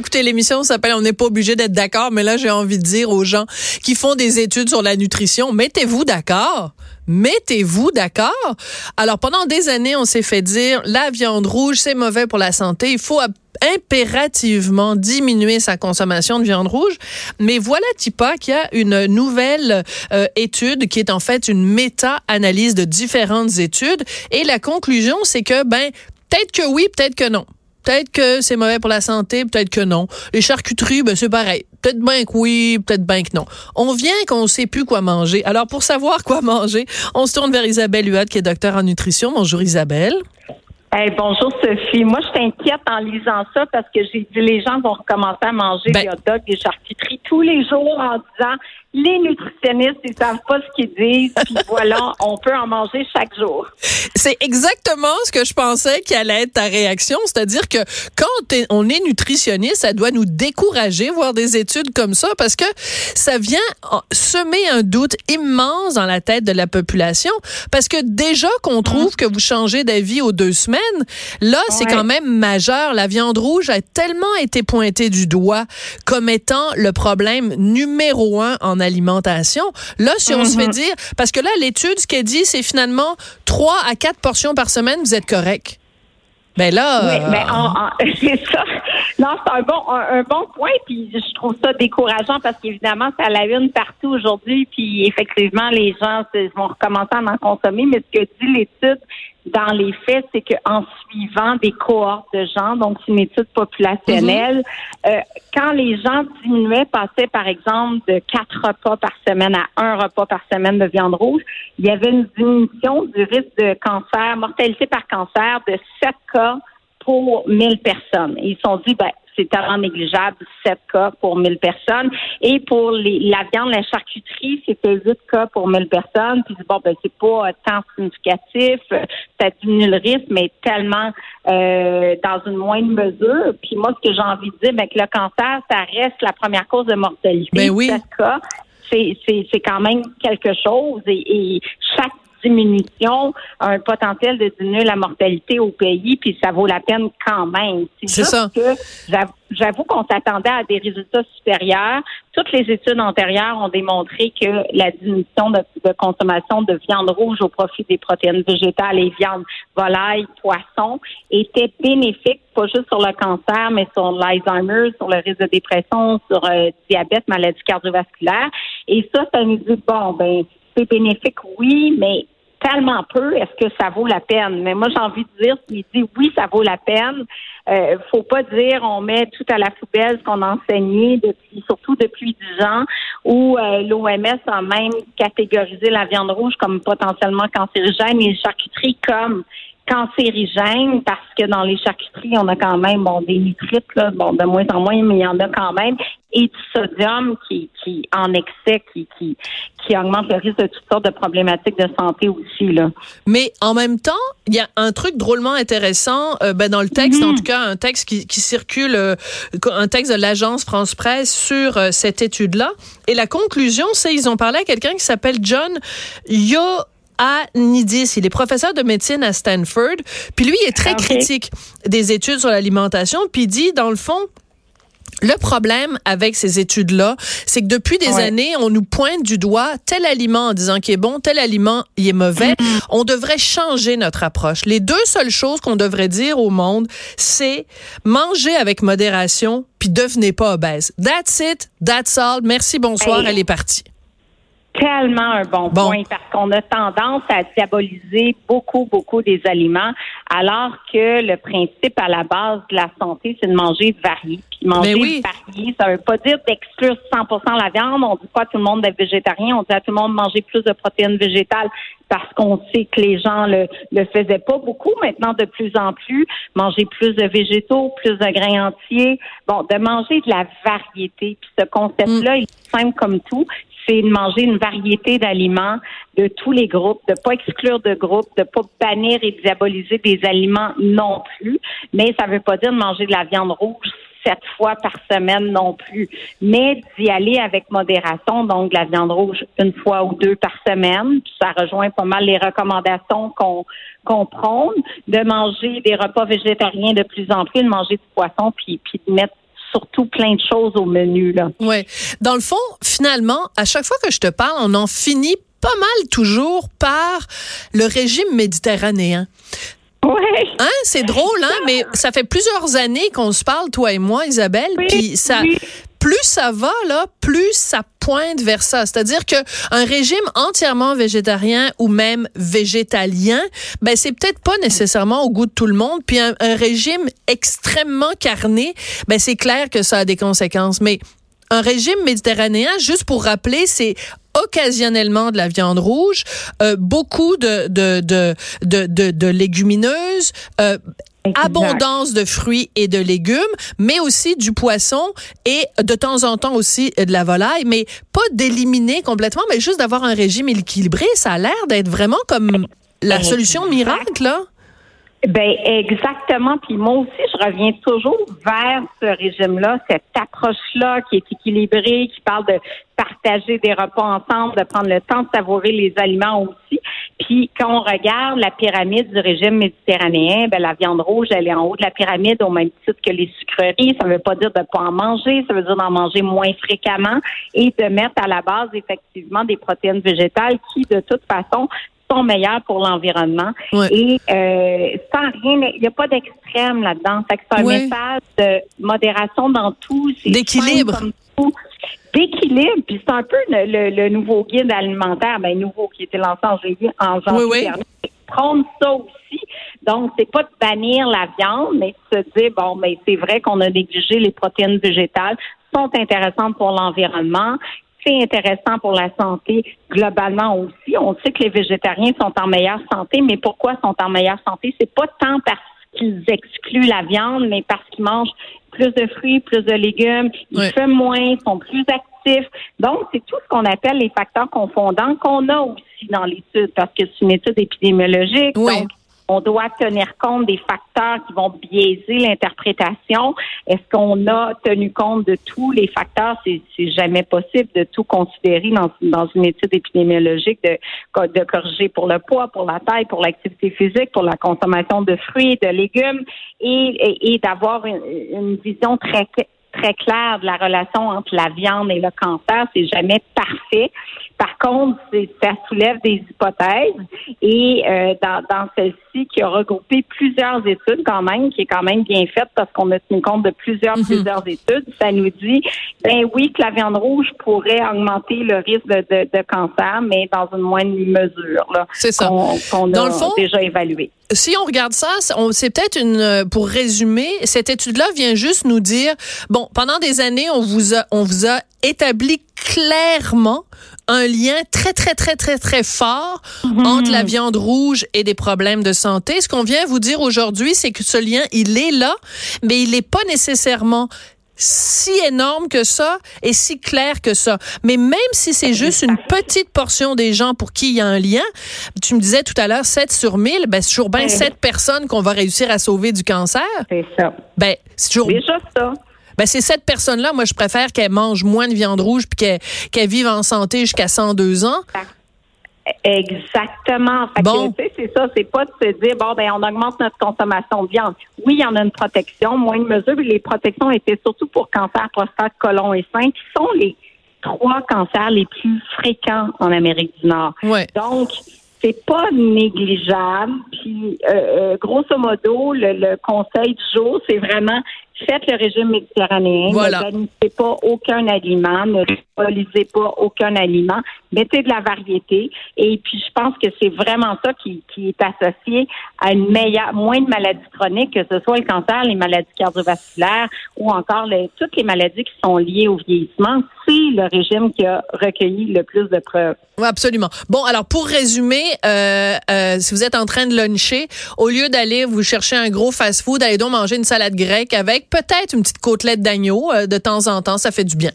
Écoutez, l'émission s'appelle On n'est pas obligé d'être d'accord, mais là, j'ai envie de dire aux gens qui font des études sur la nutrition, mettez-vous d'accord. Mettez-vous d'accord. Alors, pendant des années, on s'est fait dire, la viande rouge, c'est mauvais pour la santé. Il faut impérativement diminuer sa consommation de viande rouge. Mais voilà, Tipa, qu'il y a une nouvelle euh, étude qui est en fait une méta-analyse de différentes études. Et la conclusion, c'est que, ben, peut-être que oui, peut-être que non. Peut-être que c'est mauvais pour la santé, peut-être que non. Les charcuteries, ben c'est pareil. Peut-être bien que oui, peut-être bien que non. On vient qu'on sait plus quoi manger. Alors, pour savoir quoi manger, on se tourne vers Isabelle Huot, qui est docteur en nutrition. Bonjour Isabelle. Hey, bonjour Sophie. Moi, je t'inquiète en lisant ça parce que j'ai dit les gens vont recommencer à manger Ben- des hot dogs, des charcuteries tous les jours en disant les nutritionnistes, ils savent pas ce qu'ils disent. Puis voilà, on peut en manger chaque jour. C'est exactement ce que je pensais qui allait être ta réaction. C'est-à-dire que quand on est nutritionniste, ça doit nous décourager voir des études comme ça parce que ça vient en- semer un doute immense dans la tête de la population. Parce que déjà qu'on trouve que vous changez d'avis aux deux semaines, là, c'est quand même majeur. La viande rouge a tellement été pointée du doigt comme étant le problème numéro un en alimentation. Là, si on se fait dire, parce que là, l'étude, ce qu'elle dit, c'est finalement 3 à 4 portions par semaine, vous êtes correct. Ben là, Oui, euh, mais en- en- c'est ça. Non, c'est un bon, un, un bon point, puis je trouve ça décourageant parce qu'évidemment, à la une partout aujourd'hui, puis effectivement, les gens vont recommencer à en consommer, mais ce que dit l'étude dans les faits, c'est qu'en suivant des cohortes de gens, donc c'est une étude populationnelle, euh, quand les gens diminuaient, passaient par exemple de quatre repas par semaine à un repas par semaine de viande rouge, il y avait une diminution du risque de cancer, mortalité par cancer de 7 cas pour 1000 personnes. Et ils se sont dit, ben, c'est tellement négligeable, 7 cas pour 1000 personnes. Et pour les, la viande, la charcuterie, c'était 8 cas pour 1000 personnes. Puis bon, ben, c'est pas euh, tant significatif, euh, ça diminue le risque, mais tellement euh, dans une moindre mesure. Puis moi, ce que j'ai envie de dire, ben, que le cancer, ça reste la première cause de mortalité. Ben oui. 7 cas, c'est, c'est, c'est quand même quelque chose. Et, et chaque diminution un potentiel de diminuer la mortalité au pays, puis ça vaut la peine quand même. C'est juste ça. que j'avoue- qu'on s'attendait à des résultats supérieurs. Toutes les études antérieures ont démontré que la diminution de, de consommation de viande rouge au profit des protéines végétales et viande volaille, poisson était bénéfique, pas juste sur le cancer, mais sur l'Alzheimer, sur le risque de dépression, sur euh, diabète, maladie cardiovasculaire. Et ça, ça nous dit, bon, ben, c'est bénéfique, oui, mais tellement peu, est-ce que ça vaut la peine? Mais moi, j'ai envie de dire, s'il dit oui, ça vaut la peine, euh, faut pas dire on met tout à la poubelle ce qu'on a enseigné depuis, surtout depuis 10 ans, où euh, l'OMS a même catégorisé la viande rouge comme potentiellement cancérigène et les comme cancérigènes parce que dans les charcuteries, on a quand même bon des nitrites, là, bon, de moins en moins, mais il y en a quand même, et du sodium qui, qui en excès, qui, qui, qui augmente le risque de toutes sortes de problématiques de santé aussi. Là. Mais en même temps, il y a un truc drôlement intéressant euh, ben, dans le texte, en tout cas un texte qui, qui circule, euh, un texte de l'agence France Presse sur euh, cette étude-là. Et la conclusion, c'est ils ont parlé à quelqu'un qui s'appelle John Yo. Nidis, il est professeur de médecine à Stanford, puis lui il est très Ok. critique des études sur l'alimentation, puis il dit dans le fond le problème avec ces études-là, c'est que depuis des Ouais. années, on nous pointe du doigt tel aliment en disant qu'il est bon, tel aliment il est mauvais. Mm-hmm. On devrait changer notre approche. Les deux seules choses qu'on devrait dire au monde, c'est manger avec modération puis devenez pas obèse. That's it, that's all. Merci, bonsoir, Hey. elle est partie. Tellement un bon, point parce qu'on a tendance à diaboliser beaucoup, beaucoup des aliments, alors que le principe à la base de la santé, c'est de manger varié. Puis manger varié, ça veut pas dire d'exclure 100% la viande. On dit pas à tout le monde d'être végétarien. On dit à tout le monde de manger plus de protéines végétales parce qu'on sait que les gens le, le faisaient pas beaucoup. Maintenant, de plus en plus, manger plus de végétaux, plus de grains entiers. Bon, de manger de la variété. Puis ce concept-là, mm. il est simple comme tout c'est de manger une variété d'aliments de tous les groupes, de pas exclure de groupes, de pas bannir et diaboliser des aliments non plus. Mais ça veut pas dire de manger de la viande rouge sept fois par semaine non plus, mais d'y aller avec modération, donc de la viande rouge une fois ou deux par semaine. Ça rejoint pas mal les recommandations qu'on qu'on prône, de manger des repas végétariens de plus en plus, de manger du poisson, puis, puis de mettre surtout plein de choses au menu. Là. Ouais. Dans le fond, finalement, à chaque fois que je te parle, on en finit pas mal toujours par le régime méditerranéen. Ouais. Hein, c'est drôle, hein, mais ça fait plusieurs années qu'on se parle, toi et moi, Isabelle, puis ça, plus ça va là, plus ça pointe vers ça. C'est-à-dire que un régime entièrement végétarien ou même végétalien, ben c'est peut-être pas nécessairement au goût de tout le monde. Puis un, régime extrêmement carné, ben c'est clair que ça a des conséquences. Mais un régime méditerranéen, juste pour rappeler, c'est occasionnellement de la viande rouge, euh, beaucoup de, de, de, de, de, légumineuses, euh, abondance de fruits et de légumes, mais aussi du poisson et de temps en temps aussi de la volaille, mais pas d'éliminer complètement, mais juste d'avoir un régime équilibré. Ça a l'air d'être vraiment comme la solution miracle, là. Ben exactement. Puis moi aussi, je reviens toujours vers ce régime-là, cette approche-là qui est équilibrée, qui parle de partager des repas ensemble, de prendre le temps de savourer les aliments aussi. Puis quand on regarde la pyramide du régime méditerranéen, ben la viande rouge, elle est en haut de la pyramide au même titre que les sucreries. Ça ne veut pas dire de ne pas en manger, ça veut dire d'en manger moins fréquemment et de mettre à la base effectivement des protéines végétales qui, de toute façon, sont meilleurs pour l'environnement. Et euh, sans rien, il n'y a pas d'extrême là-dedans. C'est un message de modération dans tout. D'équilibre. D'équilibre. Puis c'est un peu le, nouveau guide alimentaire, ben nouveau qui était lancé en janvier, en janvier dernier. Prendre ça aussi. Donc, c'est pas de bannir la viande, mais de se dire, bon, mais c'est vrai qu'on a négligé les protéines végétales sont intéressantes pour l'environnement c'est intéressant pour la santé globalement aussi. On sait que les végétariens sont en meilleure santé, mais pourquoi sont en meilleure santé? C'est pas tant parce qu'ils excluent la viande, mais parce qu'ils mangent plus de fruits, plus de légumes, ils fument moins, sont plus actifs. Donc, c'est tout ce qu'on appelle les facteurs confondants qu'on a aussi dans l'étude, parce que c'est une étude épidémiologique. Donc, on doit tenir compte des facteurs qui vont biaiser l'interprétation. Est-ce qu'on a tenu compte de tous les facteurs? C'est, jamais possible de tout considérer dans, une étude épidémiologique, de, corriger pour le poids, pour la taille, pour l'activité physique, pour la consommation de fruits, de légumes et, d'avoir une, une vision très très claire de la relation entre la viande et le cancer. C'est jamais parfait. Par contre, ça soulève des hypothèses et euh, dans, dans celle-ci qui a regroupé plusieurs études quand même, qui est quand même bien faite parce qu'on a tenu compte de plusieurs mhm. plusieurs études, ça nous dit ben oui que la viande rouge pourrait augmenter le risque de, de, cancer, mais dans une moindre mesure. C'est ça. Qu'on a déjà évalué si on regarde ça, c'est peut-être une, pour résumer, cette étude-là vient juste nous dire, bon, pendant des années, on vous a, on vous a établi clairement un lien très, très, très, très, très fort mhm. entre la viande rouge et des problèmes de santé. Ce qu'on vient vous dire aujourd'hui, c'est que ce lien, il est là, mais il n'est pas nécessairement si énorme que ça et si clair que ça. Mais même si c'est juste une petite portion des gens pour qui il y a un lien, tu me disais tout à l'heure 7 sur 1000, ben c'est toujours bien 7 personnes qu'on va réussir à sauver du cancer. C'est ça. Ben, c'est toujours Déjà ça. Ben, c'est cette personne-là, moi, je préfère qu'elle mange moins de viande rouge puis qu'elle qu'elle vive en santé jusqu'à 102 ans. Exactement. bon. c'est ça, c'est pas de se dire bon ben on augmente notre consommation de viande. Oui, il y en a une protection, moins de mesures, mais les protections étaient surtout pour cancer, prostate, colon et sein, qui sont les trois cancers les plus fréquents en Amérique du Nord. Ouais. Donc c'est pas négligeable. Puis, euh, euh, grosso modo, le, conseil du jour, c'est vraiment faites le régime méditerranéen. Voilà. Ne bannissez pas aucun aliment, ne lisez pas aucun aliment. Mettez de la variété. Et puis, je pense que c'est vraiment ça qui, qui est associé à une meilleure, moins de maladies chroniques, que ce soit le cancer, les maladies cardiovasculaires ou encore les, toutes les maladies qui sont liées au vieillissement. C'est le régime qui a recueilli le plus de preuves. Oui, absolument. Bon, alors pour résumer, euh, euh, si vous êtes en train de luncher, au lieu d'aller vous chercher un gros fast-food, allez donc manger une salade grecque avec peut-être une petite côtelette d'agneau euh, de temps en temps, ça fait du bien.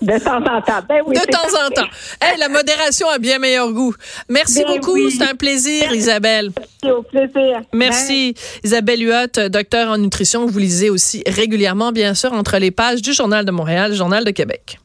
De temps en temps. Ben oui, de temps en temps. Hey, la modération a bien meilleur goût. Merci Ben beaucoup. oui. C'est un plaisir, Isabelle. C'est au plaisir. Merci. Isabelle Huot, docteur en nutrition. Vous lisez aussi régulièrement, bien sûr, entre les pages du Journal de Montréal, Journal de Québec.